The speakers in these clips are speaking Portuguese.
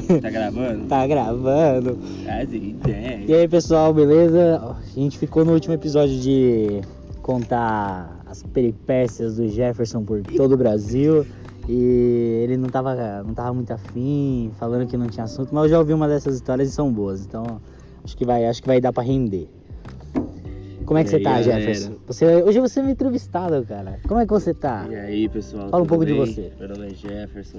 Tá gravando? Tá gravando. As ideias. E aí, pessoal, beleza? A gente ficou no último episódio de contar as peripécias do Jefferson por todo o Brasil. E ele não tava, não tava muito afim, falando que não tinha assunto, mas eu já ouvi uma dessas histórias e são boas, então acho que vai, acho que vai dar pra render. Como é que E você aí, tá, galera? Jefferson? Você, hoje você é meu entrevistado, cara. Como é que você tá? E aí, pessoal? Fala um pouco de bem? você. Meu nome é Jefferson.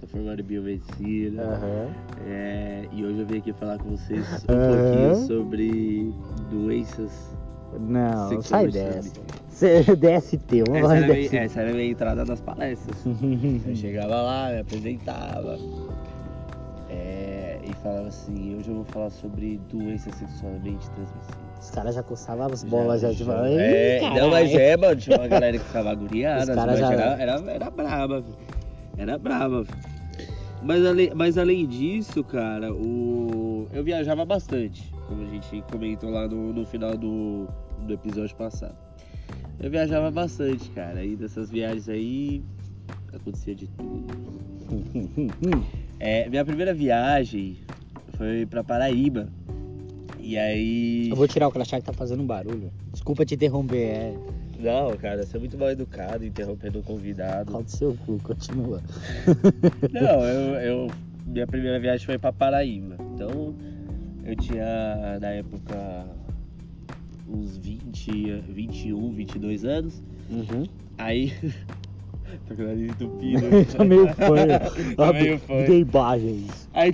Sou formado em biomedicina. Aham. É, e hoje eu vim aqui falar com vocês um Aham. pouquinho sobre doenças Não, sai dessa. DST, vamos Essa falar era, de minha, DST. essa era a minha entrada nas palestras. Eu chegava lá, me apresentava. é, e falava assim, hoje eu vou falar sobre doenças sexualmente transmissíveis. Os caras já coçavam as bolas, já, tipo, é, "Ih, não, mas caralho." é, mano, tinha uma galera que ficava agoniada, Os caras já- era, era, era braba, filho. era braba. filho. Mas além, mas além disso, cara, o... eu viajava bastante, como a gente comentou lá no, no final do, do episódio passado. Eu viajava bastante, cara, e dessas viagens aí acontecia de tudo. É, minha primeira viagem foi pra Paraíba. E aí. Eu vou tirar o crachá que tá fazendo um barulho. Desculpa te interromper, é. Não, cara, você é muito mal educado interrompendo o convidado. Calma do seu cu, continua. Não, eu, eu- Minha primeira viagem foi pra Paraíba. Então, eu tinha, na época, uns 20, 21, 22 anos. Uhum. Aí. Tô com o nariz entupido. tá meio fã. Tá meio fã. De imagens. Aí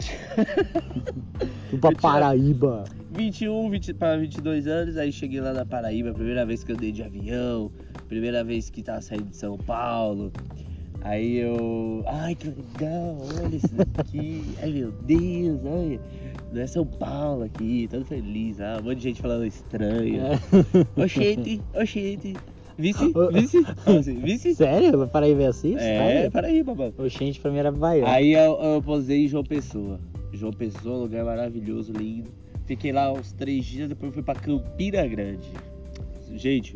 Fui pra Paraíba. 21 20, para 22 anos, aí cheguei lá na Paraíba, primeira vez que eu andei de avião, primeira vez que tava saindo de São Paulo. Aí eu. Ai que legal, olha isso daqui. Ai meu Deus, olha. Não é São Paulo aqui, todo feliz. Ah, um monte de gente falando estranho. É. Oxente, oxente. Vice, Ô. vice, assim, vice. Sério? Paraíba é assim? É? Paraíba, mano. Oxente, pra mim era Bahia. Aí eu, eu posei em João Pessoa. João Pessoa, lugar maravilhoso, lindo. Fiquei lá uns três dias, depois fui pra Campina Grande. Gente,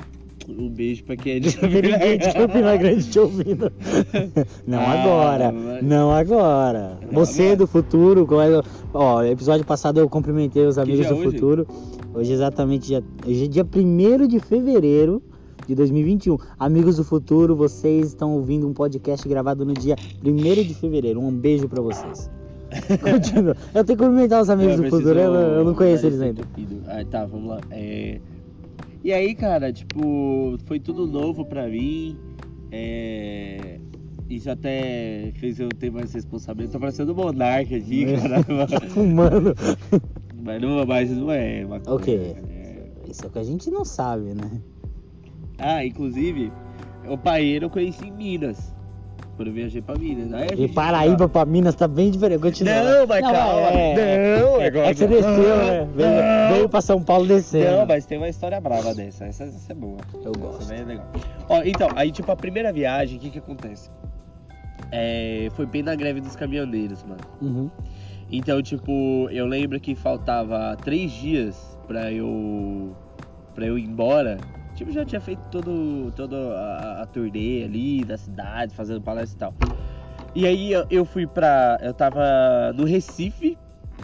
um beijo pra quem é de Tem ninguém de Campina Grande te ouvindo. Não Ah, agora. mas- Não agora. Não Você agora. do futuro. colega- Ó, episódio passado eu cumprimentei os amigos do é hoje? futuro. Hoje é exatamente dia, hoje é dia 1 de fevereiro de 2021. Amigos do futuro, vocês estão ouvindo um podcast gravado no dia 1 de fevereiro. Um beijo pra vocês. Continua. Eu tenho que cumprimentar os amigos do futuro, eu, eu não conheço eles ainda. Ah, tá, vamos lá. É... E aí, cara, tipo, foi tudo novo pra mim. É... Isso até fez eu ter mais responsabilidade. Tô parecendo um monarca aqui, cara. Fumando. Mas não, mas não é maconha. O quê? É... Isso é o que a gente não sabe, né? Ah, inclusive, o paeiro eu conheci em Minas. Quando eu viajei pra Minas. Aí gente- Paraíba pra Minas tá bem diferente. Continua. Não, mas calma. É, Não, é, agora- é que você desceu, né? Veio, Não. veio pra São Paulo descendo. Não, mas tem uma história brava dessa. Essa, essa é boa. Eu Essa gosto. daí é legal. Ó, então, aí tipo, a primeira viagem, o que que acontece? É, foi bem na greve dos caminhoneiros, mano. Uhum. Então, tipo, eu lembro que faltava três dias pra eu. pra eu ir embora. Tipo, já tinha feito todo, todo a, a turnê ali da cidade, fazendo palestra e tal. E aí eu, eu fui pra. Eu tava no Recife,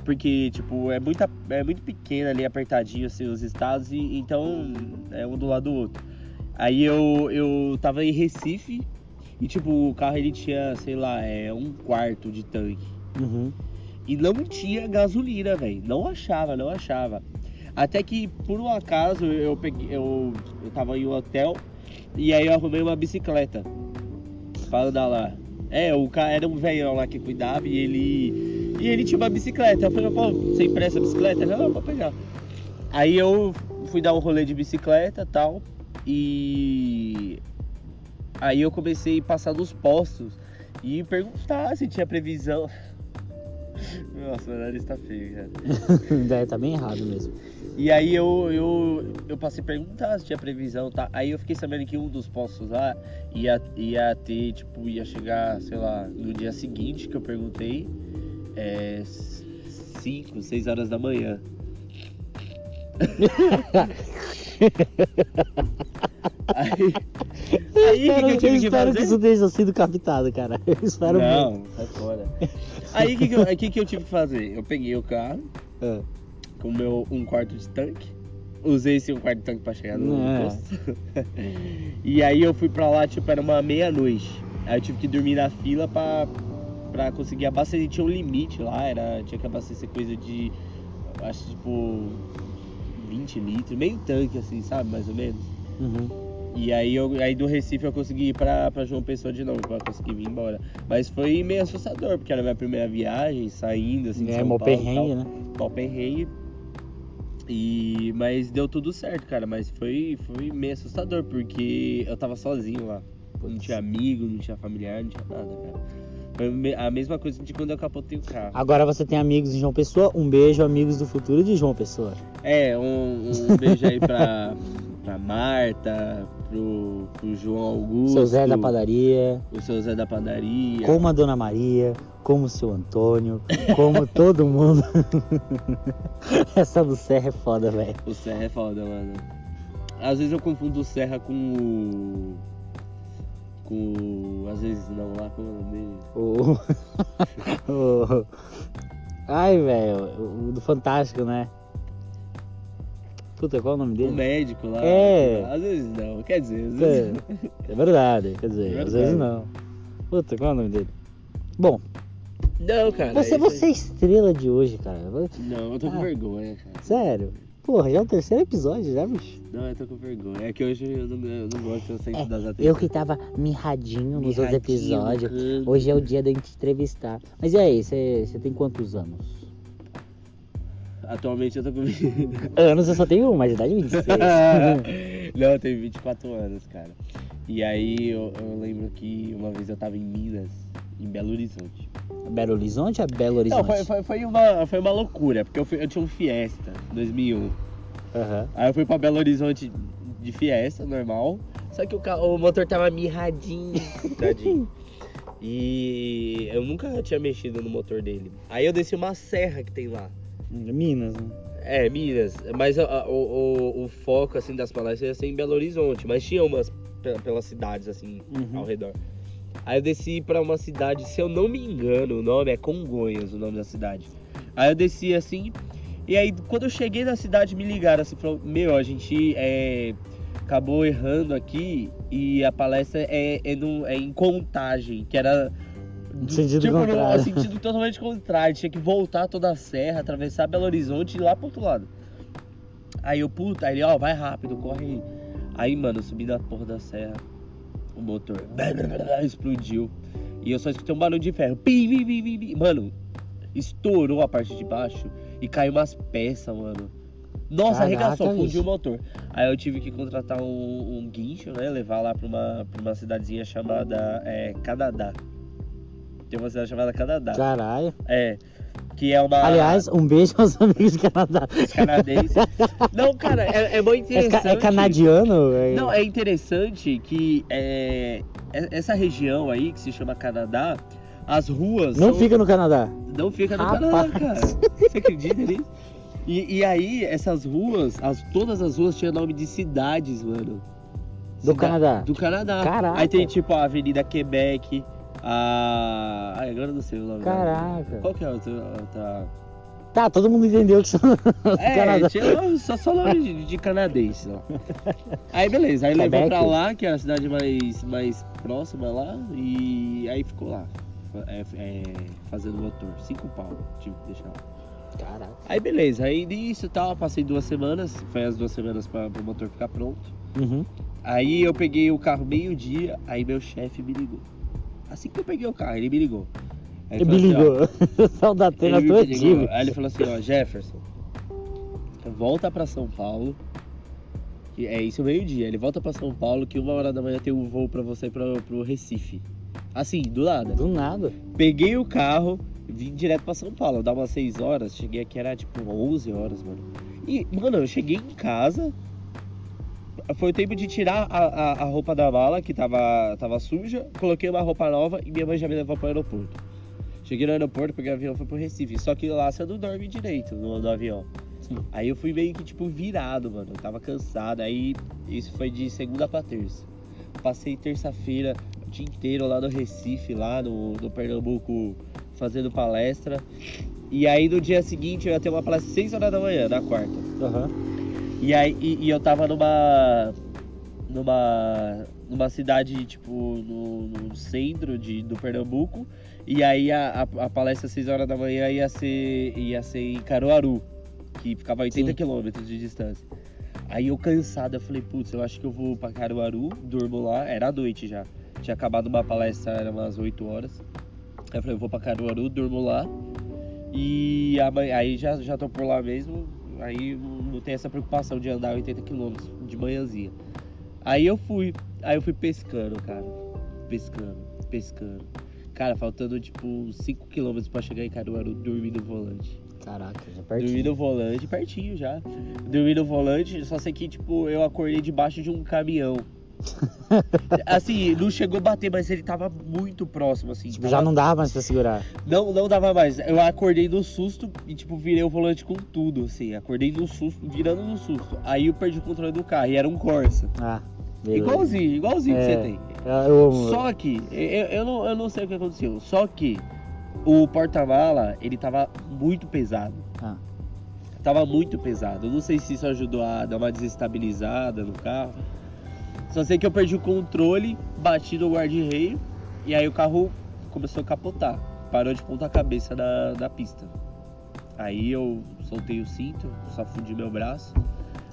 porque, tipo, é, muita, é muito pequeno ali, apertadinho assim, os estados, e então é um do lado do outro. Aí eu, eu tava em Recife e, tipo, o carro ele tinha, sei lá, é, um quarto de tanque. Uhum. E não tinha gasolina, velho. Não achava, não achava. Até que, por um acaso, eu peguei. Eu, eu tava em um hotel e aí eu arrumei uma bicicleta. Pra andar lá. É, o cara era um velhão lá que cuidava e ele. E ele tinha uma bicicleta. Eu falei, pô, você empresta a bicicleta? Ele, Não, pode pegar. Aí eu fui dar um rolê de bicicleta tal. E. Aí eu comecei a passar nos postos e perguntar se tinha previsão. Nossa, meu nariz tá feio, cara. Daí tá bem errado mesmo. E aí eu, eu, eu passei a perguntar se tinha previsão, tá? Aí eu fiquei sabendo que um dos postos lá ia, ia ter, tipo, ia chegar, sei lá, no dia seguinte que eu perguntei, é 5, 6 horas da manhã. Aí, aí o que, eu tive eu que espero fazer? que isso tenha sido captado, cara. Eu espero Não, muito. sai fora. Aí o que, que, eu- que, que eu tive que fazer? Eu peguei o carro Ah, com meu um quarto de tanque. Usei esse um quarto de tanque pra chegar no É. posto. e aí eu fui pra lá, tipo, era uma meia-noite. Aí eu tive que dormir na fila pra, pra conseguir abastecer. Tinha um limite lá, era, tinha que abastecer coisa de. Acho tipo. 20 litros, meio tanque assim, sabe? Mais ou menos. uhum. E aí, eu, aí do Recife eu consegui ir pra, pra João Pessoa de novo, pra conseguir vir embora. Mas foi meio assustador, porque era a minha primeira viagem, saindo assim de É, São mó Paulo perrengue, né? Mó perrengue. E, mas deu tudo certo, cara. Mas foi, foi meio assustador, porque eu tava sozinho lá. Não tinha amigo, não tinha familiar, não tinha nada, cara. Me- a mesma coisa de quando eu capotei o carro. Agora você tem amigos em João Pessoa. Um beijo, amigos do futuro de João Pessoa. É, um, um beijo aí pra, pra Marta, pro, pro João Augusto. Seu Zé da padaria. O seu Zé da padaria. Como a Dona Maria, como o seu Antônio, como todo mundo. Essa do Serra é foda, velho. O Serra é foda, mano. Às vezes eu confundo o Serra com o. Com o. Às vezes não, lá com o nome dele. O... o- Ai, velho, o do Fantástico, né? Puta, qual é o nome O dele? médico lá. É. Às vezes não, quer dizer, às É, vezes. é verdade, quer dizer, É às verdade. vezes não. Puta, qual é o nome dele? Bom, Não, cara. você, você é estrela de hoje, cara. Não, eu tô com Ah. vergonha, cara. Sério. Porra, já é o terceiro episódio, já, bicho? Não, eu tô com vergonha. É que hoje eu não, eu não gosto eu sempre das É, atenções. eu que tava mirradinho nos outros episódios. Hoje é o dia da gente entrevistar. Mas e aí, você tem quantos anos? Atualmente eu tô com. Anos eu só tenho um, mas idade é 26. não, eu tenho 24 anos, cara. E aí eu, eu lembro que uma vez eu tava em Minas, em Belo Horizonte. Belo Horizonte ou Belo Horizonte? Não, foi, foi, foi, uma, foi uma loucura, porque eu, fui- eu tinha um Fiesta 2001. Aham. Aí eu fui pra Belo Horizonte de Fiesta, normal. Só que o, o motor tava mirradinho, tadinho. E eu nunca tinha mexido no motor dele. Aí eu desci uma serra que tem lá. Minas, né? É, Minas. Mas a- a- o, o, foco, assim, das palestras ia ser em Belo Horizonte. Mas tinha umas pe- pelas cidades, assim, Uhum. ao redor. Aí eu desci pra uma cidade, se eu não me engano, o nome é Congonhas, o nome da cidade. Aí eu desci assim, e aí quando eu cheguei na cidade me ligaram assim, falou, meu, a gente é, acabou errando aqui e a palestra é, é, no- é em contagem, que era do- Sentido tipo, no- contrário. sentido totalmente contrário. Tinha que voltar toda a serra, atravessar Belo Horizonte e ir lá pro outro lado. Aí eu, puta, aí ele, ó, vai rápido, corre aí. Aí, mano, eu subi na porra da serra, o motor explodiu. E eu só escutei um barulho de ferro. Mano, estourou a parte de baixo e caiu umas peças, mano. Nossa, Caraca, arregaçou, fundiu o motor. Aí eu tive que contratar um, um guincho, né? Levar lá pra uma, pra uma cidadezinha chamada é, Canadá. Tem uma cidade chamada Canadá. Caralho. É. Que é uma. Aliás, um beijo aos amigos de Canadá. canadense. Não, cara, é, é muito É, interessante. ca- é canadiano? É- Não, é interessante que é, é- essa região aí, que se chama Canadá, as ruas. Não são- fica no Canadá. Não fica no Rapaz. Canadá, cara. Você acredita nisso? E, e aí, essas ruas, as, todas as ruas tinham nome de cidades, mano. Do Canadá. Do Canadá. Caraca. Aí tem tipo a Avenida Quebec, a. Ai, agora eu não sei o nome. Caraca. Qual que é a outra? Tá, todo mundo entendeu que são É, Canadá. tinha só, só nome de, de canadense, ó. Aí beleza, aí levou Quebec. pra lá, que é a cidade mais, mais próxima lá, e aí ficou lá. é, é, fazendo motor. Cinco pau, tive que deixar lá. Caraca. Aí beleza, aí nisso tal, passei duas semanas, foi as duas semanas pra, pro motor ficar pronto. Uhum. Aí eu peguei o carro meio-dia, aí meu chefe me ligou. Assim que eu peguei o carro, ele me ligou. Aí Ele falou me assim, ó, ligou. Tela ele me todinho. ligou. Aí ele falou assim, ó, Jefferson, volta pra São Paulo. que É isso meio-dia. Ele volta pra São Paulo que uma hora da manhã tem um voo pra você pro, pro Recife. Assim, do nada. Do nada. Peguei o carro, vim direto pra São Paulo. Dá umas 6 horas, cheguei aqui, era tipo 11 horas, mano. E, mano, eu cheguei em casa. Foi o tempo de tirar a, a, a roupa da mala, que tava, tava suja. Coloquei uma roupa nova e minha mãe já me levou pro aeroporto. Cheguei no aeroporto, peguei o avião e fui pro Recife. Só que lá você não dorme direito no, no avião. Sim. Aí eu fui meio que, tipo, virado, mano. Eu tava cansado. Aí isso foi de segunda pra terça. Passei terça-feira o dia inteiro lá no Recife, lá no, no Pernambuco, fazendo palestra. E aí no dia seguinte eu ia ter uma palestra às 6 horas da manhã, na quarta. Aham. E aí e, e eu tava numa. numa. numa cidade, tipo, no, no centro de, do Pernambuco. E aí a, a, a palestra às 6 horas da manhã ia ser, ia ser em Caruaru, que ficava a 80 Sim. quilômetros de distância. Aí eu cansado, eu falei, putz, eu acho que eu vou pra Caruaru, durmo lá, era à noite já. Tinha acabado uma palestra, era umas 8 horas. Aí eu falei, eu vou pra Caruaru, durmo lá. E aí já, já tô por lá mesmo, aí não tem essa preocupação de andar 80 quilômetros de manhãzinha. Aí eu fui, aí eu fui pescando, cara. Pescando, pescando. Cara, faltando tipo 5 quilômetros pra chegar em Caruaru, dormi no volante. Caraca, já Dormi pertinho. no volante, pertinho já. Dormi no volante, só sei que, tipo, eu acordei debaixo de um caminhão. assim, não chegou a bater, mas ele tava muito próximo, assim. Tipo, tava- já não dava mais pra segurar. não, não dava mais. Eu acordei no susto e, tipo, virei o volante com tudo, assim. Acordei no susto, virando no susto. Aí eu perdi o controle do carro e era um Corsa. Ah, beleza. Igualzinho, igualzinho que É. você tem. Eu amo. Só que, eu, eu, não, eu não sei o que aconteceu. Só que o porta-mala, ele tava muito pesado. Ah. Tava muito pesado. Eu não sei se isso ajudou a dar uma desestabilizada no carro. Só sei que eu perdi o controle, bati no guarda-reio e aí o carro começou a capotar. Parou de ponta cabeça da, da pista. Aí eu soltei o cinto, só fudi meu braço.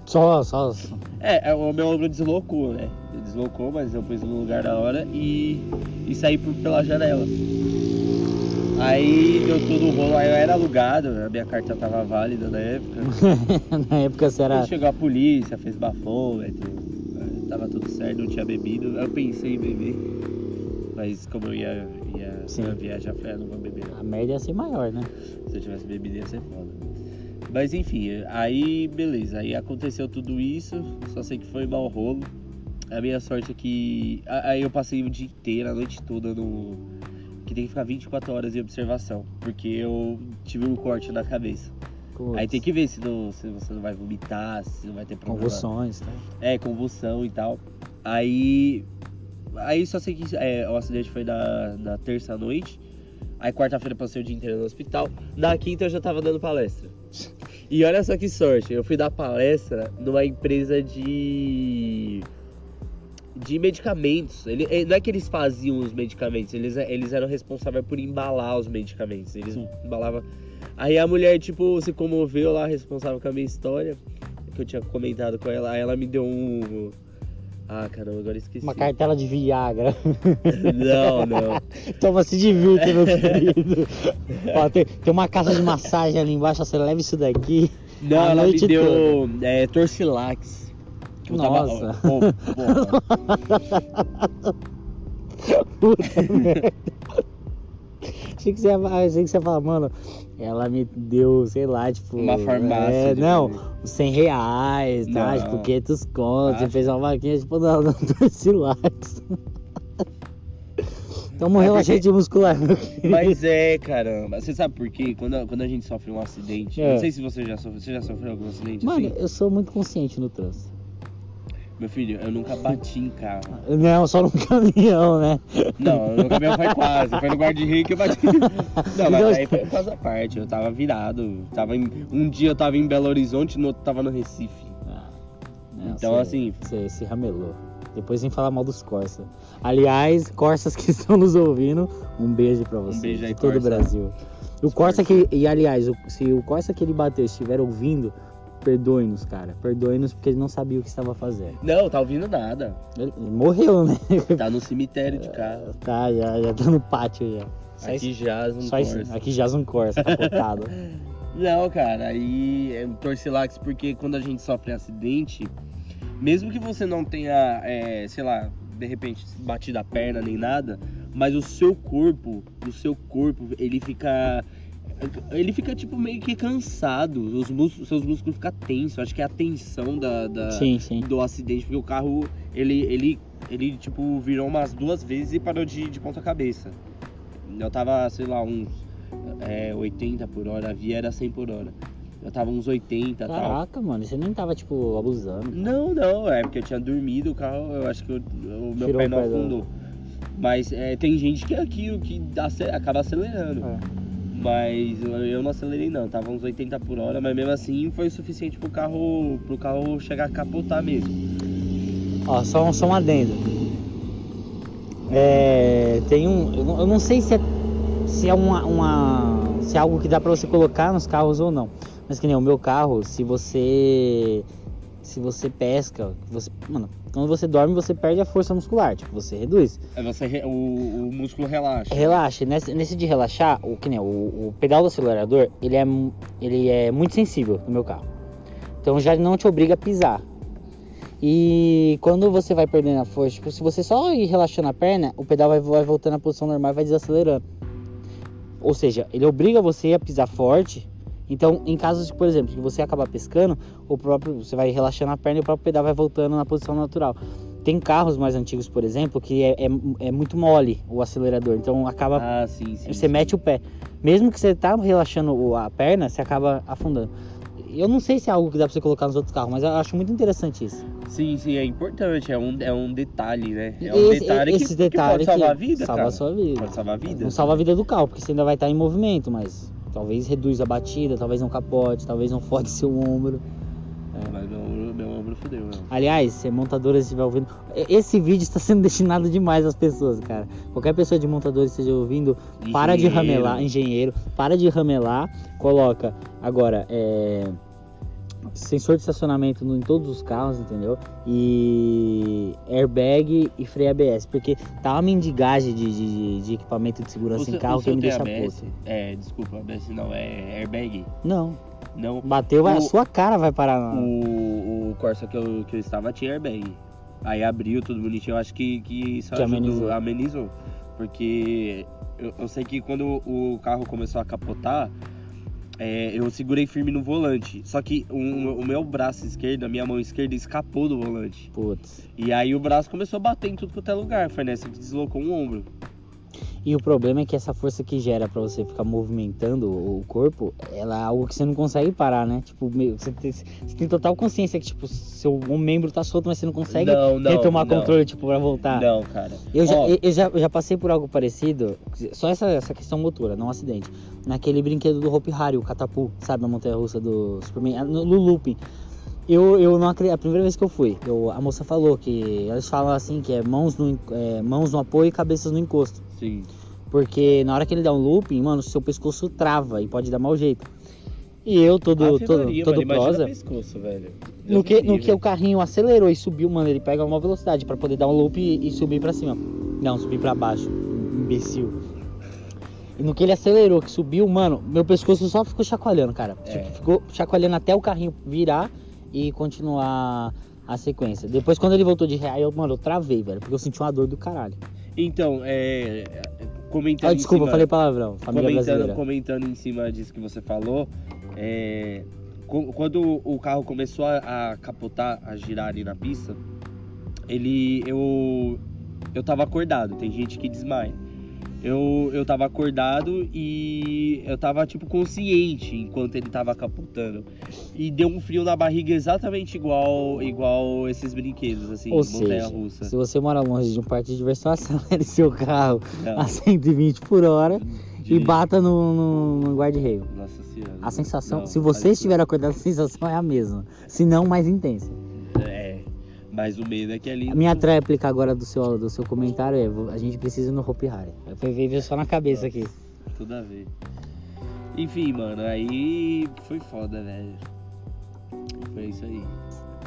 Só, só. É, é, o meu ombro deslocou, né? Deslocou, mas eu pus no lugar da hora e, e saí por- pela janela. Aí deu todo o rolo, aí eu era alugado, a minha carta tava válida na época. Na época você era. Aí chegou a polícia, fez bafômetro, tava tudo certo, não tinha bebido. Eu pensei em beber, mas como eu ia, ia, Sim. ia viajar, eu falei, ah, não vou beber não. A merda ia ser maior, né? Se eu tivesse bebido ia ser foda. Mas enfim, aí beleza, aí aconteceu tudo isso, só sei que foi mau rolo. A minha sorte é que. Aí eu passei o dia inteiro, a noite toda no. Que tem que ficar 24 horas em observação, porque eu tive um corte na cabeça. Putz, Aí tem que ver se, não, se você não vai vomitar, se não vai ter problema. Convulsões, né? É, convulsão e tal. Aí. Aí só sei que é, o acidente foi na, na terça noite. Aí quarta-feira passei o dia inteiro no hospital. Na quinta eu já tava dando palestra. E olha só que sorte, eu fui dar palestra numa empresa de. de medicamentos. Ele, eh, não é que eles faziam os medicamentos, eles, eles eram responsáveis por embalar os medicamentos. Eles embalavam. Aí a mulher, tipo, se comoveu lá, responsável com a minha história, que eu tinha comentado com ela. Aí ela me deu um. Ah, caramba, agora esqueci. Uma cartela de Viagra. Não, não. Toma, se divirta, meu querido. Ó, tem, tem uma casa de massagem ali embaixo, você leva isso daqui. Não, ela me deu é, Torcilax. Tava- Nossa. Pô, porra. Puta merda. Achei que, você ia, achei que você ia falar, mano, ela me deu, sei lá, tipo. Uma farmácia É, não, remédio. 100 reais, tá? Não. Tipo, 500 contos. Você Ah. fez uma vaquinha, tipo, não, não, Torcilax. Toma um É relaxante muscular, meu querido. Mas é, caramba. Você sabe por quê? Quando, quando a gente sofre um acidente. É. Não sei se você já sofreu. Você já sofreu algum acidente Mano, assim? eu sou muito consciente no trânsito. Meu filho, eu nunca bati em carro. Não, só no caminhão, né? Não, no caminhão foi quase. Foi no guarda-reio que eu bati. Não, mas aí foi quase a parte. Eu tava virado. Tava em- um dia eu tava em Belo Horizonte, no outro tava no Recife. Ah, não, Então, cê- assim- Você se ramelou. Depois vem falar mal dos Corsa. Aliás, Corsas que estão nos ouvindo, um beijo pra vocês. beijo aí, de todo o Corsa. Brasil. O Corsa que. E aliás, o- se o Corsa que ele bateu estiver ouvindo, perdoe-nos, cara. Perdoe-nos porque ele não sabia o que estava fazendo. Não, tá ouvindo nada. Ele morreu, né? Tá no cemitério de carro. tá, já, já tá no pátio já. Só Aqui jaz um só aqui jaz um Corsa capotado. Não, cara, aí é um torcilax porque quando a gente sofre acidente, mesmo que você não tenha, é, sei lá, de repente batido a perna nem nada, mas o seu corpo, o seu corpo, ele fica. Ele fica tipo meio que cansado, os músculos, seus músculos ficam tensos. Acho que é a tensão da, da- sim, sim. do acidente, porque o carro ele, ele, ele tipo virou umas duas vezes e parou de, de ponta cabeça. Eu tava, sei lá, uns é, 80 por hora, a via era 100 por hora. Eu tava uns 80 e tal. Caraca, mano, você nem tava, tipo, abusando. Não, não, é porque eu tinha dormido, o carro, eu acho que eu- o meu Tirou pé não afundou. Mas é, tem gente que é aquilo que acaba acelerando. É. Mas eu, não acelerei não, tava uns 80 por hora, mas mesmo assim foi o suficiente pro carro, pro carro chegar a capotar mesmo. Ó, só, só um adendo. É, tem um. Eu não, eu não sei se é, se é uma, uma- Se é algo que dá pra você colocar nos carros ou não. Mas que nem o meu carro, se você. Se você pesca, você. Mano, quando você dorme, você perde a força muscular. Tipo, você reduz. Aí você, re- o, o músculo relaxa. Relaxa, nesse, nesse de relaxar, o que nem o, o pedal do acelerador, ele é, ele é muito sensível no meu carro. Então já não te obriga a pisar. E quando você vai perdendo a força, tipo, se você só ir relaxando a perna, o pedal vai, vai voltando à posição normal e vai desacelerando. Ou seja, ele obriga você a pisar forte. Então, em casos, de, por exemplo, que você acabar pescando, o próprio você vai relaxando a perna e o próprio pedal vai voltando na posição natural. Tem carros mais antigos, por exemplo, que é, é, é muito mole o acelerador, então acaba Ah, sim, sim. você sim. mete o pé. Mesmo que você tá relaxando a perna, você acaba afundando. Eu não sei se é algo que dá pra você colocar nos outros carros, mas eu acho muito interessante isso. Sim, sim, é importante, é um, é um detalhe, né? É um Esse- detalhe que, esse que detalhe pode salvar a que vida, salva cara. a sua vida. Pode salvar a vida. Não salva a vida do carro, porque você ainda vai estar em movimento, mas talvez reduz a batida, talvez não capote, talvez não fode seu ombro. Mas meu, ombro- meu ombro fudeu, meu. Aliás, se montadora estiver ouvindo, esse vídeo está sendo destinado demais às pessoas, cara. Qualquer pessoa de montadora esteja ouvindo, para de Engenheiro. ramelar, engenheiro, para de ramelar, coloca agora é, sensor de estacionamento em todos os carros, entendeu? E airbag e freio ABS, porque tá uma mendigagem de, de- de equipamento de segurança O em carro o que me deixa ABS? puto. É, desculpa, ABS não, é airbag. Não, Não. bateu, vai, a O- sua cara vai parar. na- O, o Corsa que eu, que eu estava tinha airbag. Aí abriu tudo bonitinho, eu acho que, que isso Que ajudou, amenizou. amenizou. Porque eu, eu sei que quando o carro começou a capotar, é, eu segurei firme no volante. Só que o, o meu braço esquerdo, a minha mão esquerda, escapou do volante. Putz. E aí o braço começou a bater em tudo quanto é lugar. Foi nessa que deslocou um ombro. E o problema é que essa força que gera pra você ficar movimentando o corpo, ela é algo que você não consegue parar, né? Tipo, meio- você, tem, você tem total consciência que, tipo, seu um membro tá solto, mas você não consegue não, não, retomar não. controle, tipo, pra voltar. Não, cara. Eu já, eu, eu já, eu já passei por algo parecido, só essa, essa questão motora, não um acidente. Naquele brinquedo do Hope Hari, o Catapu, sabe, a montanha russa do Superman, no, no looping. Eu, eu não acredito, a primeira vez que eu fui, eu- a moça falou que, eles falam assim, que é mãos no, é, mãos no apoio e cabeças no encosto. Sim. Porque na hora que ele dá um looping, mano, seu pescoço trava e pode dar mau jeito. E eu, todo, Ave todo, todo mano, imagina prosa, o pescocoço, velho. no que, no que o carrinho acelerou e subiu, mano, ele pega uma velocidade pra poder dar um loop e, e subir pra cima. Não, subir pra baixo. Imbecil. E no que ele acelerou, que subiu, mano, meu pescoço só ficou chacoalhando, cara. É. Tipo, ficou chacoalhando até o carrinho virar e continuar a sequência. Depois, quando ele voltou de ré, aí eu, mano, eu travei, velho, porque eu senti uma dor do caralho. Então, é. Comentando Ah, em desculpa, cima- eu falei palavrão. Família comentando, brasileira. comentando em cima disso que você falou, é, quando o carro começou a, a capotar, a girar ali na pista, ele eu eu tava acordado, tem gente que desmaia. Eu, eu tava acordado e eu tava tipo consciente enquanto ele tava capotando. E deu um frio na barriga exatamente igual igual esses brinquedos assim, Ou montanha seja, russa. se você mora longe de um parque de diversão, acelere seu carro Não, a 120 por hora e de- bata no, no, no guarda-reio. Nossa senhora. A sensação, Não, se você estiver acordado, a sensação é a mesma. Se não, mais intensa. É, mas o medo é que ali. A minha tréplica agora do seu, do seu comentário é: a gente precisa ir no Hopi Hari. Foi veio só na cabeça aqui. Tudo a ver. Enfim, mano, aí foi foda, velho. Foi isso aí.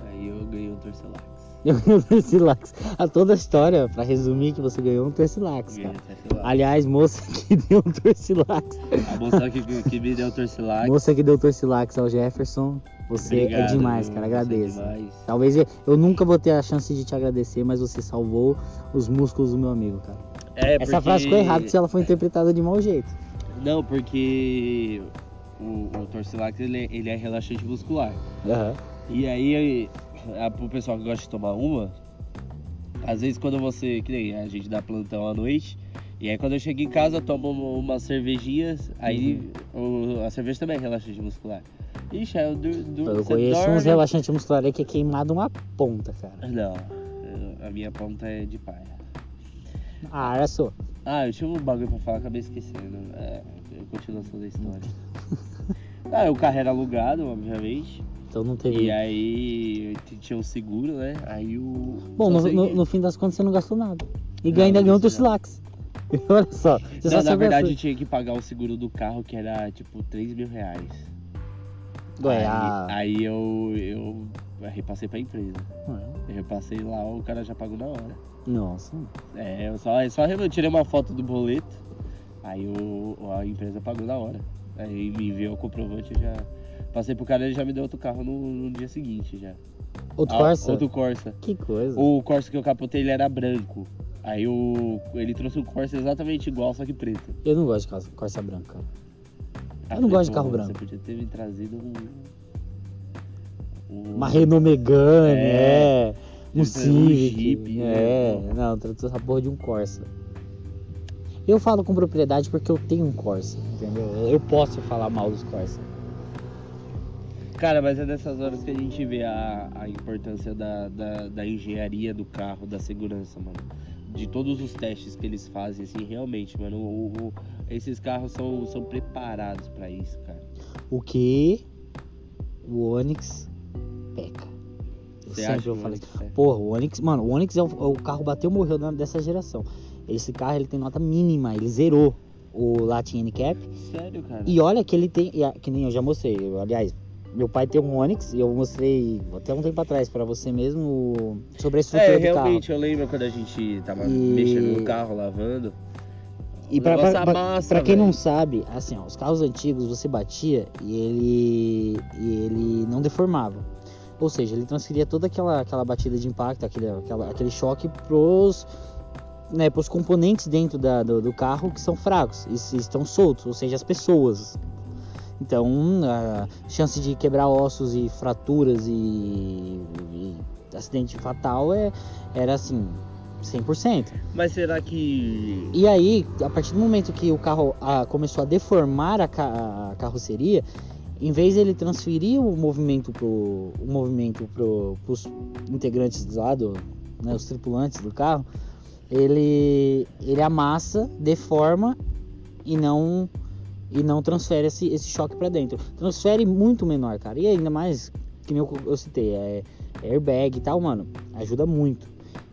Aí eu ganhei um Torcelax. Eu ganhei um Torcilax. A toda a história, pra resumir, que você ganhou um Torcilax, Ganhei cara. Torcelax. Aliás, moça que deu um Torcilax. A moça que, que me deu o Torcelax. Moça que deu Torcilax ao Jefferson, você é obrigado, demais, viu? cara. É Agradeço. demais. Talvez eu, eu nunca vou ter a chance de te agradecer, mas você salvou os músculos do meu amigo, cara. É, Essa porque- frase ficou errada se ela foi interpretada de mau jeito. Não, porque o, o Torcelax ele, é- ele é relaxante muscular. Aham. E aí, pro pessoal que gosta de tomar uma, às vezes quando você, que nem a gente dá plantão à noite, e aí quando eu chego em casa, eu tomo uma- umas cervejinhas, aí o- a cerveja também é relaxante muscular. Ixi, é o do, do, Eu conheço dorme- uns relaxantes musculares aí que é queimado uma ponta, cara. Não, eu- a minha ponta é de paia. Ah, era só. Ah, eu tinha um bagulho pra falar, acabei esquecendo. É, continuação da história. ah, o carro era alugado, obviamente. Então não teve. E aí tinha um seguro, né? Aí o. Bom, no, no- no fim das contas você não gastou nada. E Não, ganha- ainda ganhou o Tussilax. Olha só. Você Não, só na verdade eu tinha que pagar o seguro do carro, que era tipo 3 mil reais. Ué, aí, a- aí eu, eu repassei pra empresa. Ué, Eu repassei lá, o cara já pagou na hora. Nossa. É, eu só, eu só eu tirei uma foto do boleto, aí o, a empresa pagou na hora. Aí me enviou o comprovante e já. Passei pro cara e ele já me deu outro carro no, no dia seguinte já. Outro Ah, Corsa? Outro Corsa. Que coisa. O Corsa que eu capotei ele era branco. Aí o, ele trouxe um Corsa exatamente igual, só que preto. Eu não gosto de Corsa, Corsa branca. Ah, Eu não gosto de carro Você branco. podia ter me trazido um. um Uma Renault Megane, É. é. Um Um Civic. Jeep, é, né? não, tratou essa porra de um Corsa. Eu falo com propriedade porque eu tenho um Corsa, entendeu? Eu posso falar mal dos Corsa. Cara, mas é nessas horas que a gente vê a, a importância da, da, da engenharia do carro, da segurança, mano. De todos os testes que eles fazem, assim, realmente, mano. o- o- esses carros são, são preparados pra isso, cara. O que o Onix peca. Eu Você sempre acha eu falei. Porra, o Onix, mano, o Onix é o, o carro bateu morreu dessa geração. Esse carro ele tem nota mínima, ele zerou o Latin NCAP. Sério, cara? E olha que ele tem, que nem eu já mostrei, eu, aliás, meu pai tem um Onix e eu mostrei até um tempo atrás pra você mesmo sobre a estrutura É, do carro. realmente, eu lembro quando a gente tava E- mexendo no carro, lavando. E pra, pra- amassa, pra quem não sabe, assim, ó, os carros antigos você batia e ele, e ele não deformava. Ou seja, ele transferia toda aquela, aquela batida de impacto, aquele, aquela- aquele choque pros, né, pros componentes dentro da- do, do carro que são fracos e estão soltos, ou seja, as pessoas. Então, a chance de quebrar ossos e fraturas e, e acidente fatal é, era assim, 100%. Mas será que. E aí, a partir do momento que o carro ah, começou a deformar a, ca- a carroceria, em vez de ele transferir o movimento pro o movimento pro, pros integrantes do lado, né, os tripulantes do carro, ele ele amassa, deforma e não e não transfere esse, esse choque para dentro. Transfere muito menor, cara. E ainda mais que nem eu, eu citei, é, é airbag e tal, mano, ajuda muito.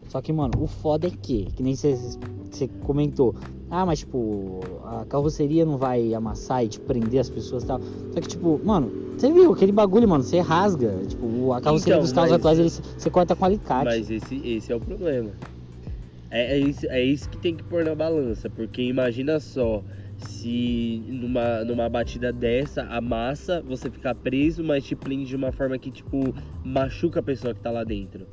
Só que, mano, o foda é que, que nem você comentou, ah, mas tipo, a carroceria não vai amassar e te prender as pessoas e tal. Só que, tipo, mano, você viu aquele bagulho, mano, você rasga. Tipo, a carroceria Então, dos carros atuais, você corta com alicate. Mas esse, esse é o problema. É, é, isso, é isso que tem que pôr na balança, porque imagina só, se numa, numa batida dessa, a massa, você ficar preso, mas te prende de uma forma que, tipo, machuca a pessoa que tá lá dentro.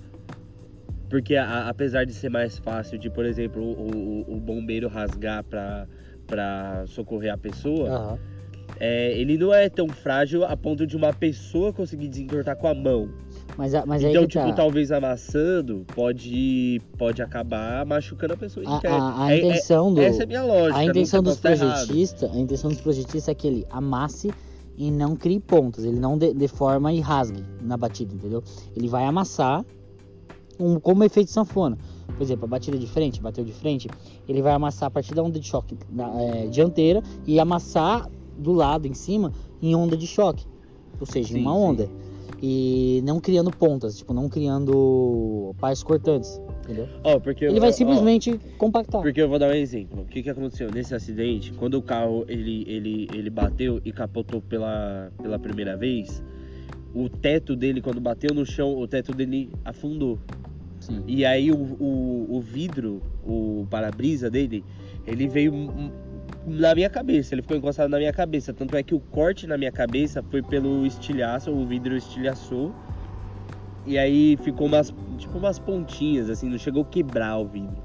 Porque a- apesar de ser mais fácil de, por exemplo, o, o- o bombeiro rasgar pra, pra socorrer a pessoa, Aham. é, ele não é tão frágil a ponto de uma pessoa conseguir desentortar com a mão. Mas, mas Então, que tipo, tá. talvez amassando pode, pode acabar machucando a pessoa A, inteira. a- a É- é- intenção do. essa é a minha lógica. A intenção dos errado. projetistas, a intenção dos projetistas é que ele amasse e não crie pontas, ele não de- deforma e rasgue na batida, entendeu? Ele vai amassar um, como efeito sanfona. Por exemplo, a batida de frente, bateu de frente, ele vai amassar a partir da onda de choque na- é, dianteira e amassar do lado em cima em onda de choque, ou seja, em Sim, uma sim. E não criando pontas, tipo, não criando partes cortantes, entendeu? Ó, porque Ele vai ó, simplesmente compactar. Porque eu vou dar um exemplo. O que, que aconteceu nesse acidente? Quando o carro ele, ele, ele bateu e capotou pela, pela primeira vez, o teto dele, quando bateu no chão, o teto dele afundou. Sim. E aí o, o, o vidro, o para-brisa dele, ele veio na minha cabeça, ele ficou encostado na minha cabeça. Tanto é que o corte na minha cabeça foi pelo estilhaço, o vidro estilhaçou. E aí ficou umas, tipo umas pontinhas, assim, não chegou a quebrar o vidro.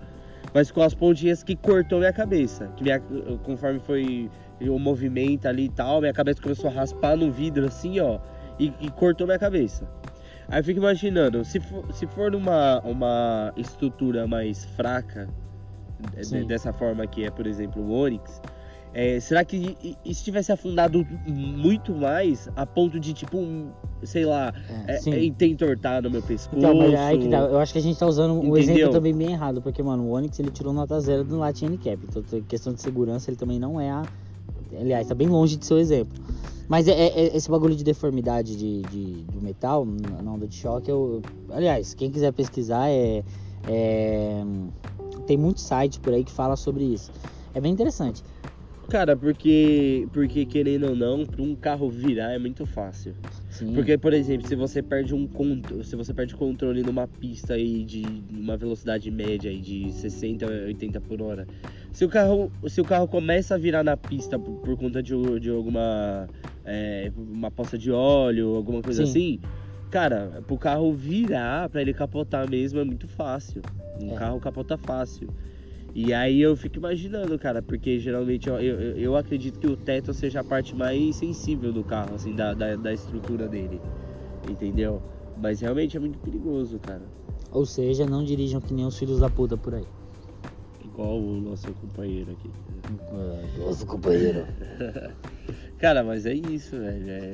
Mas ficou as pontinhas que cortou minha cabeça. Que minha, conforme foi o movimento ali e tal, minha cabeça começou a raspar no vidro assim, ó. E, e cortou minha cabeça. Aí eu fico imaginando, se for, se for numa uma estrutura mais fraca, Sim. dessa forma que é, por exemplo, o Onix, É, será que se tivesse afundado muito mais a ponto de, tipo, um, sei lá, É, é, é, ter entortado meu pescoço? Então, mas aí que tá, eu acho que a gente tá usando o exemplo Entendeu? também bem errado, porque, mano, o Onix ele tirou nota zero do Latin Handicap. Então, questão de segurança, ele também não é a. Aliás, tá bem longe de ser o exemplo. Mas é, é- é esse bagulho de deformidade de, de- do metal, na na onda de choque, eu. Aliás, quem quiser pesquisar, é, é- tem muito site por aí que fala sobre isso. É bem interessante. Cara, porque, porque querendo ou não, pra um carro virar é muito fácil. Sim. Porque, por exemplo, se você perde um se você perde controle numa pista aí de uma velocidade média aí de 60 a 80 por hora, se o carro, se o carro começa a virar na pista por, por conta de, de alguma é, uma poça de óleo, alguma coisa Sim. assim, cara, pro carro virar, pra ele capotar mesmo é muito fácil. Um É. carro capota fácil. E aí eu fico imaginando, cara, porque geralmente eu, eu, eu acredito que o teto seja a parte mais sensível do carro, assim, da, da, da estrutura dele. Entendeu? Mas realmente é muito perigoso, cara. Ou seja, não dirijam que nem os filhos da puta por aí. Igual o nosso companheiro aqui. Nosso companheiro. Cara, mas é isso, velho. É...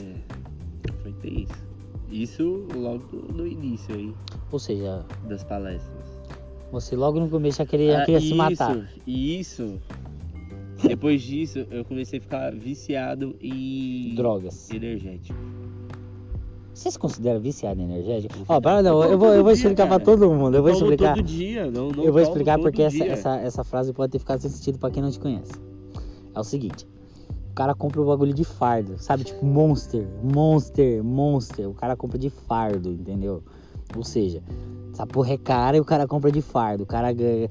Foi tenso. Isso logo no início aí Ou seja, das palestras. você logo no começo já queria, Ah, queria se isso, matar. E isso, depois disso, eu comecei a ficar viciado em Drogas. energético. Você se considera viciado em energético? Eu Ó, para não, tomo eu vou, eu vou explicar pra cara. todo mundo. Eu vou tomo explicar. todo dia, não, não Eu vou explicar porque essa, essa, essa frase pode ter ficado sem sentido pra quem não te conhece. É o seguinte. O cara compra o bagulho de fardo, sabe? Tipo Monster, Monster, Monster. O cara compra de fardo, entendeu? Ou seja, essa porra é cara e o cara compra de fardo. O cara ganha.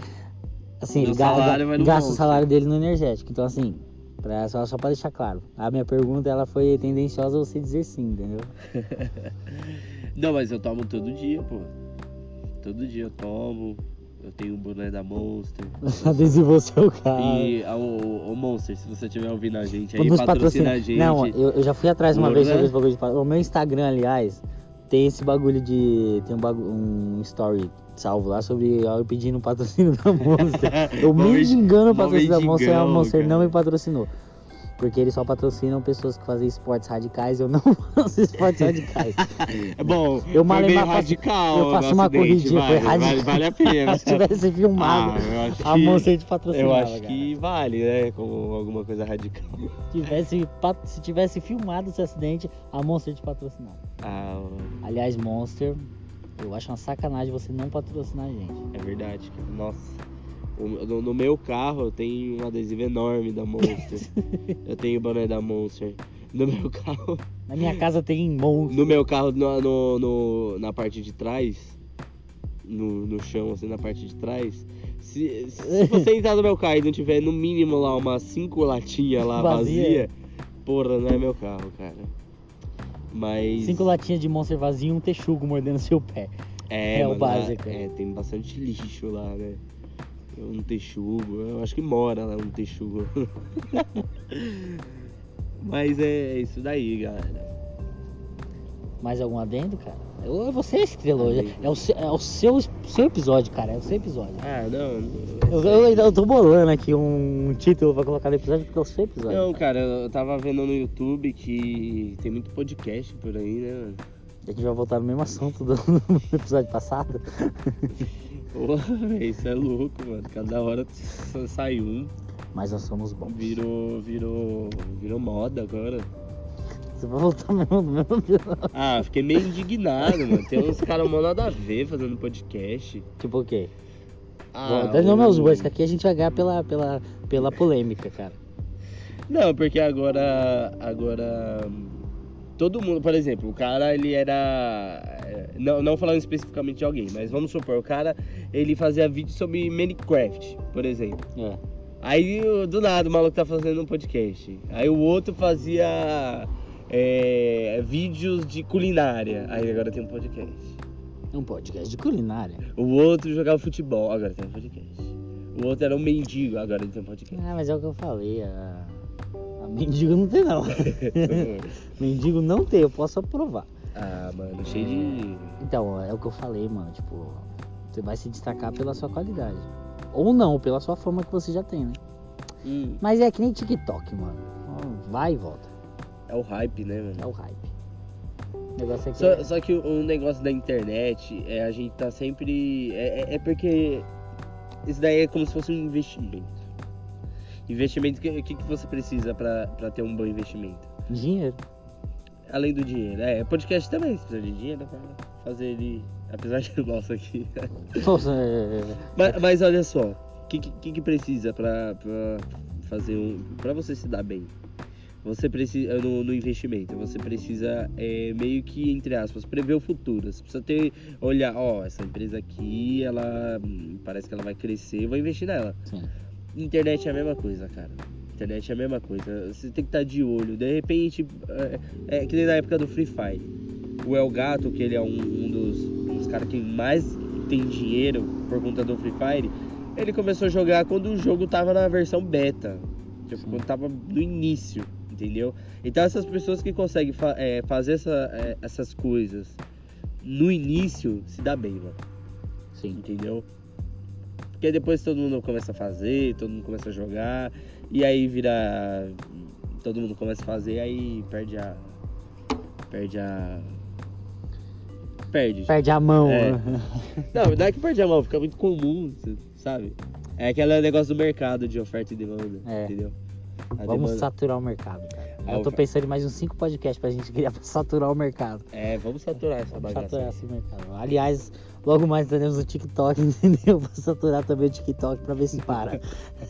Assim, ele salário no gasta o salário dele no energético. Então, assim, pra, só, só pra deixar claro. A minha pergunta ela foi tendenciosa a você dizer sim, entendeu? Não, mas eu tomo todo dia, pô. Todo dia eu tomo. Eu tenho um boné da Monster. Adesivou seu carro. E o, Monster, se você estiver ouvindo a gente aí, patrocina patrocina. a gente. Não, eu, eu já fui atrás uma vez sobre esse bagulho de patro- O meu Instagram, aliás, tem esse bagulho de. Tem um, bagu... um story salvo lá sobre eu pedindo patrocínio da Monster. Eu me engano o patrocínio da Monster e a Monster não cara. me patrocinou. Porque eles só patrocinam pessoas que fazem esportes radicais. Eu não faço esportes radicais. É bom, Eu foi uma- faço- radical. eu faço uma acidente, corridinha, foi vale, vale, radical. vale a pena. Se tivesse filmado, Ah, a que- Monster te patrocinava. Eu acho cara. que vale, né? Como alguma coisa radical. Tivesse, se tivesse filmado esse acidente, a Monster te patrocinava. Ah, Aliás, Monster, eu acho uma sacanagem você não patrocinar a gente. é verdade. Nossa. O- No, no meu carro eu tenho um adesivo enorme da Monster. eu tenho o boné da Monster. No meu carro. Na minha casa tem Monster. No meu carro, no, no- no- na parte de trás, no, no chão, assim, na parte de trás. Se, se você entrar no meu carro e não tiver no mínimo lá umas cinco latinhas lá Vazia. vazia, porra, não é meu carro, cara. Mas. Cinco latinhas de Monster vazio e um texugo mordendo seu pé. É, é o mano, lá- básico. É, tem bastante lixo lá, né? Um texugo, eu acho que mora lá um texugo. Mas é isso daí, galera. Mais algum adendo, cara? Eu, você estrelou. Adendo. É o, seu, é o seu, seu episódio, cara. É o seu episódio. Ah, não. Eu, eu, ainda- eu tô bolando aqui um título pra colocar no episódio porque é o seu episódio. Não, cara. eu tava vendo no YouTube que tem muito podcast por aí, né? A gente vai voltar no mesmo assunto do, do episódio passado. Porra, isso é louco, mano. Cada hora sai um. Mas nós somos bons. Virou, virou, virou moda agora. Você vai voltar mesmo no mesmo. Ah, fiquei meio indignado, mano. Tem uns caras mó nada a ver fazendo podcast. Tipo o quê? Ah, Dá nome aos o- bois, que aqui a gente vai ganhar pela, pela, pela polêmica, cara. Não, porque agora. Agora. hum, Todo mundo, por exemplo, o cara ele era. É, Não, não falando especificamente de alguém, mas vamos supor, o cara ele fazia vídeo sobre Minecraft, por exemplo. É. Aí do nada o maluco tá fazendo um podcast. Aí o outro fazia é, vídeos de culinária. Aí agora tem um podcast. Um podcast de culinária. O outro jogava futebol, agora tem um podcast. O outro era um mendigo, agora ele tem um podcast. Ah, mas é o que eu falei. A, a mendigo não tem, não. mendigo não tem, eu posso aprovar. Ah, mano, cheio de. Então, é o que eu falei, mano. Tipo, você vai se destacar pela sua qualidade. Ou não, pela sua fama que você já tem, né? Hum, Mas é que nem TikTok, mano. Vai e volta. é o hype, né, mano? É o hype. O negócio é que. Só, só que o, o negócio da internet é a gente tá sempre. É, é- é porque isso daí é como se fosse um investimento. Investimento, o que, que, que você precisa pra ter um bom investimento? Dinheiro. Além do dinheiro. É, podcast também precisa de dinheiro pra fazer ele. Apesar de nosso aqui. Nossa, é... mas, mas olha só, o que, que, que precisa pra, pra fazer um. pra você se dar bem? Você precisa. No, no investimento, você precisa é, meio que, entre aspas, prever o futuro. Você precisa ter. Olhar, ó, essa empresa aqui, ela. hum, Parece que ela vai crescer, eu vou investir nela. Sim. Internet é a mesma coisa, cara. Internet é a mesma coisa. Você tem que estar de olho. De repente, é, é que nem na época do Free Fire. O El Gato, que ele é um, um dos, um dos caras que mais tem dinheiro por conta do Free Fire, ele começou a jogar quando o jogo tava na versão beta. Tipo, quando tava no início, entendeu? Então essas pessoas que conseguem fa- é, fazer essa- é, essas coisas no início se dá bem, mano Sim. entendeu? Porque depois todo mundo começa a fazer, todo mundo começa a jogar, e aí vira. Todo mundo começa a fazer, aí perde a. Perde a. Perde. Perde a mão. É. né? Não, não é que perde a mão, fica muito comum, sabe? É aquele negócio do mercado de oferta e demanda, É. entendeu? A Vamos demanda- saturar o mercado, cara. Eu tô pensando em mais uns 5 podcasts pra gente criar pra saturar o mercado. É, vamos saturar essa Vamos bagaça. saturar esse mercado. Aliás, logo mais teremos o TikTok, entendeu? Vou saturar também o TikTok pra ver se para.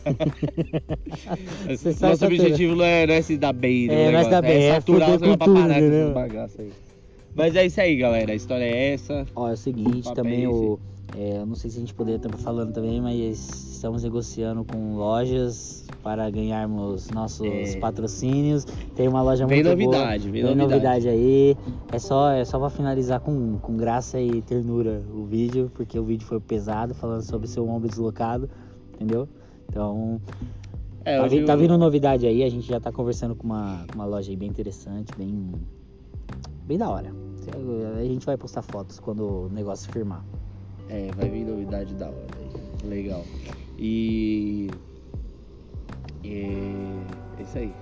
Nosso saturar. objetivo não é, não é se dar bem, no É, não é se dar bem, é saturar negócios com pra tudo, parar entendeu? essas bagaças aí. Mas é isso aí, galera. A história é essa. Ó, é o seguinte, papo também é o. é, eu não sei se a gente poderia estar falando também, mas estamos negociando com lojas para ganharmos nossos É. patrocínios. Tem uma loja Vem muito boa. novidade, vem Tem novidade. novidade aí. É só, é só pra finalizar com, com graça e ternura o vídeo, porque o vídeo foi pesado, falando sobre seu ombro deslocado, entendeu? Então, É, tá, vi- tá vindo novidade aí, a gente já tá conversando com uma, uma loja aí bem interessante, bem, bem da hora. A gente vai postar fotos quando o negócio firmar. É, vai vir novidade da hora aí. Legal. E. É, é isso aí.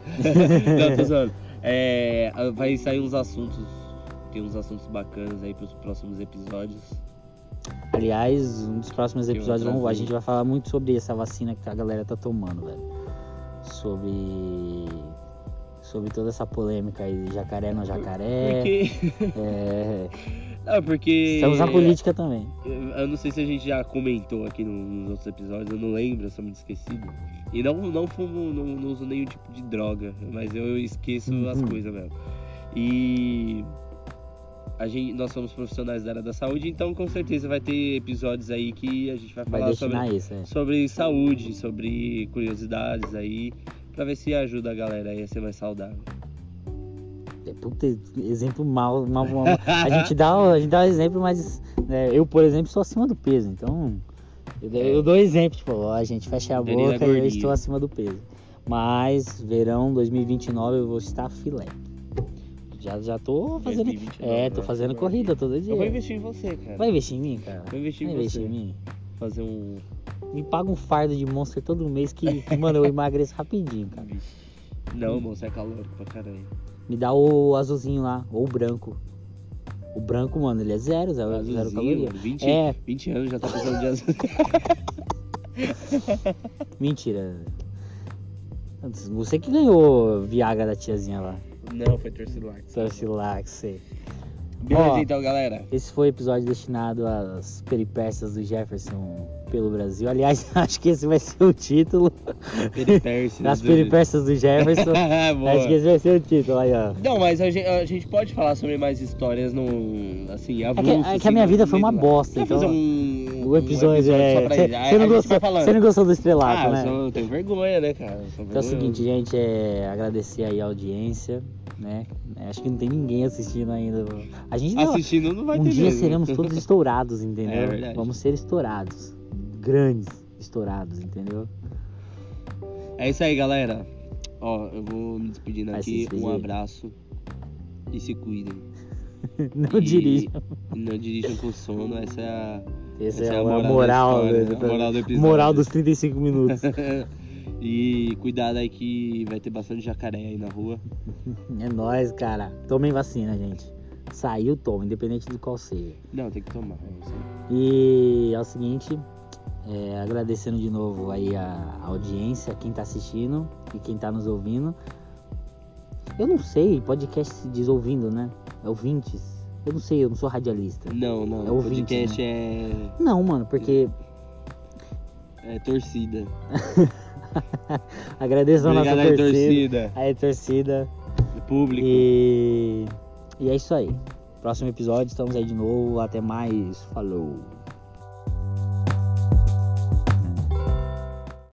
Não, tô zoando. É, vai sair uns assuntos. Tem uns assuntos bacanas aí pros próximos episódios. Aliás, um dos próximos episódios vamos- a gente vai falar muito sobre essa vacina que a galera tá tomando, velho. Sobre. Sobre toda essa polêmica aí de jacaré não jacaré. Porque. É, Não, porque. estamos na política também. Eu não sei se a gente já comentou aqui no- nos outros episódios, eu não lembro, eu sou muito esquecido. E não, não fumo, não, não uso nenhum tipo de droga, mas eu esqueço as Uhum. coisas mesmo. E a gente, nós somos profissionais da área da saúde, então com certeza vai ter episódios aí que a gente vai Vai falar sobre, destinar isso, é. sobre saúde, sobre curiosidades aí, pra ver se ajuda a galera aí a ser mais saudável. É, Puta, exemplo mal, mal, mal- A gente dá, a gente dá exemplo, mas né, eu, por exemplo, sou acima do peso, então eu, dou- eu dou exemplo, tipo, ó, a gente fecha a Danilo é boca e eu estou acima do peso. Mas verão 2029 eu vou estar filé. Já, já tô fazendo. 2029, É, tô fazendo corrida todo dia. Eu vou investir em você, cara. Vai investir em mim, cara? Vou investir em Vai investir em mim? Fazer um. Me paga um fardo de monster todo mês que, mano, eu emagreço rapidinho, cara. Não, moço, é calórico pra caralho. Me dá o azulzinho lá, ou o branco. O branco, mano, ele é zero, zero, zero Azulzinho, caloria. mano, 20, É. 20 anos já tá precisando de azul. Mentira. Você que ganhou Viagra da tiazinha lá. Não, foi Torcilax. Que sei. Beleza, Ó. então, galera. Esse foi o episódio destinado às peripécias do Jefferson pelo Brasil. Aliás, acho que esse vai ser o título. Peripécias. As peripécias do Jefferson. Acho que esse vai ser o título aí, ó. Não, mas a gente, a gente pode falar sobre mais histórias no. Assim, É que, avulso, é que a assim, minha no vida foi uma bosta, então. fazer um, episódio, é. só pra Você ele. Aí você a não, gente gostou- vai falando. você não gostou do estrelato, ah, né? eu, sou, eu tenho vergonha, né, cara? Eu sou Então é o vergonhoso. seguinte, gente, é agradecer aí a audiência, né? Acho que não tem ninguém assistindo ainda. A gente não, Assistindo não vai um ter dia mesmo. seremos todos estourados, entendeu? É verdade. Vamos ser estourados. Grandes estourados, entendeu? É isso aí, galera. Ó, eu vou me despedindo Vai se aqui. despedir. Um abraço. E se cuidem. Não E dirija. Não dirijam com sono. Essa é a. Essa essa é é a a moral da moral, história, do- moral do episódio. moral dos 35 minutos. E cuidado aí que vai ter bastante jacaré aí na rua. É nóis, cara. Tomem vacina, gente. Saiu, toma, independente de qual seja. Não, tem que tomar. É isso aí. E é o seguinte, é, agradecendo de novo aí a, a audiência, quem tá assistindo e quem tá nos ouvindo. Eu não sei, podcast se diz ouvindo, né? É ouvintes. Eu não sei, eu não sou radialista. Não, não. É o ouvinte, podcast é, Não, mano, porque é torcida. agradeço a nossa Obrigado aí, torcida. torcida. Aí, torcida. Público. E, e é isso aí. Próximo episódio, estamos aí de novo. Até mais. Falou.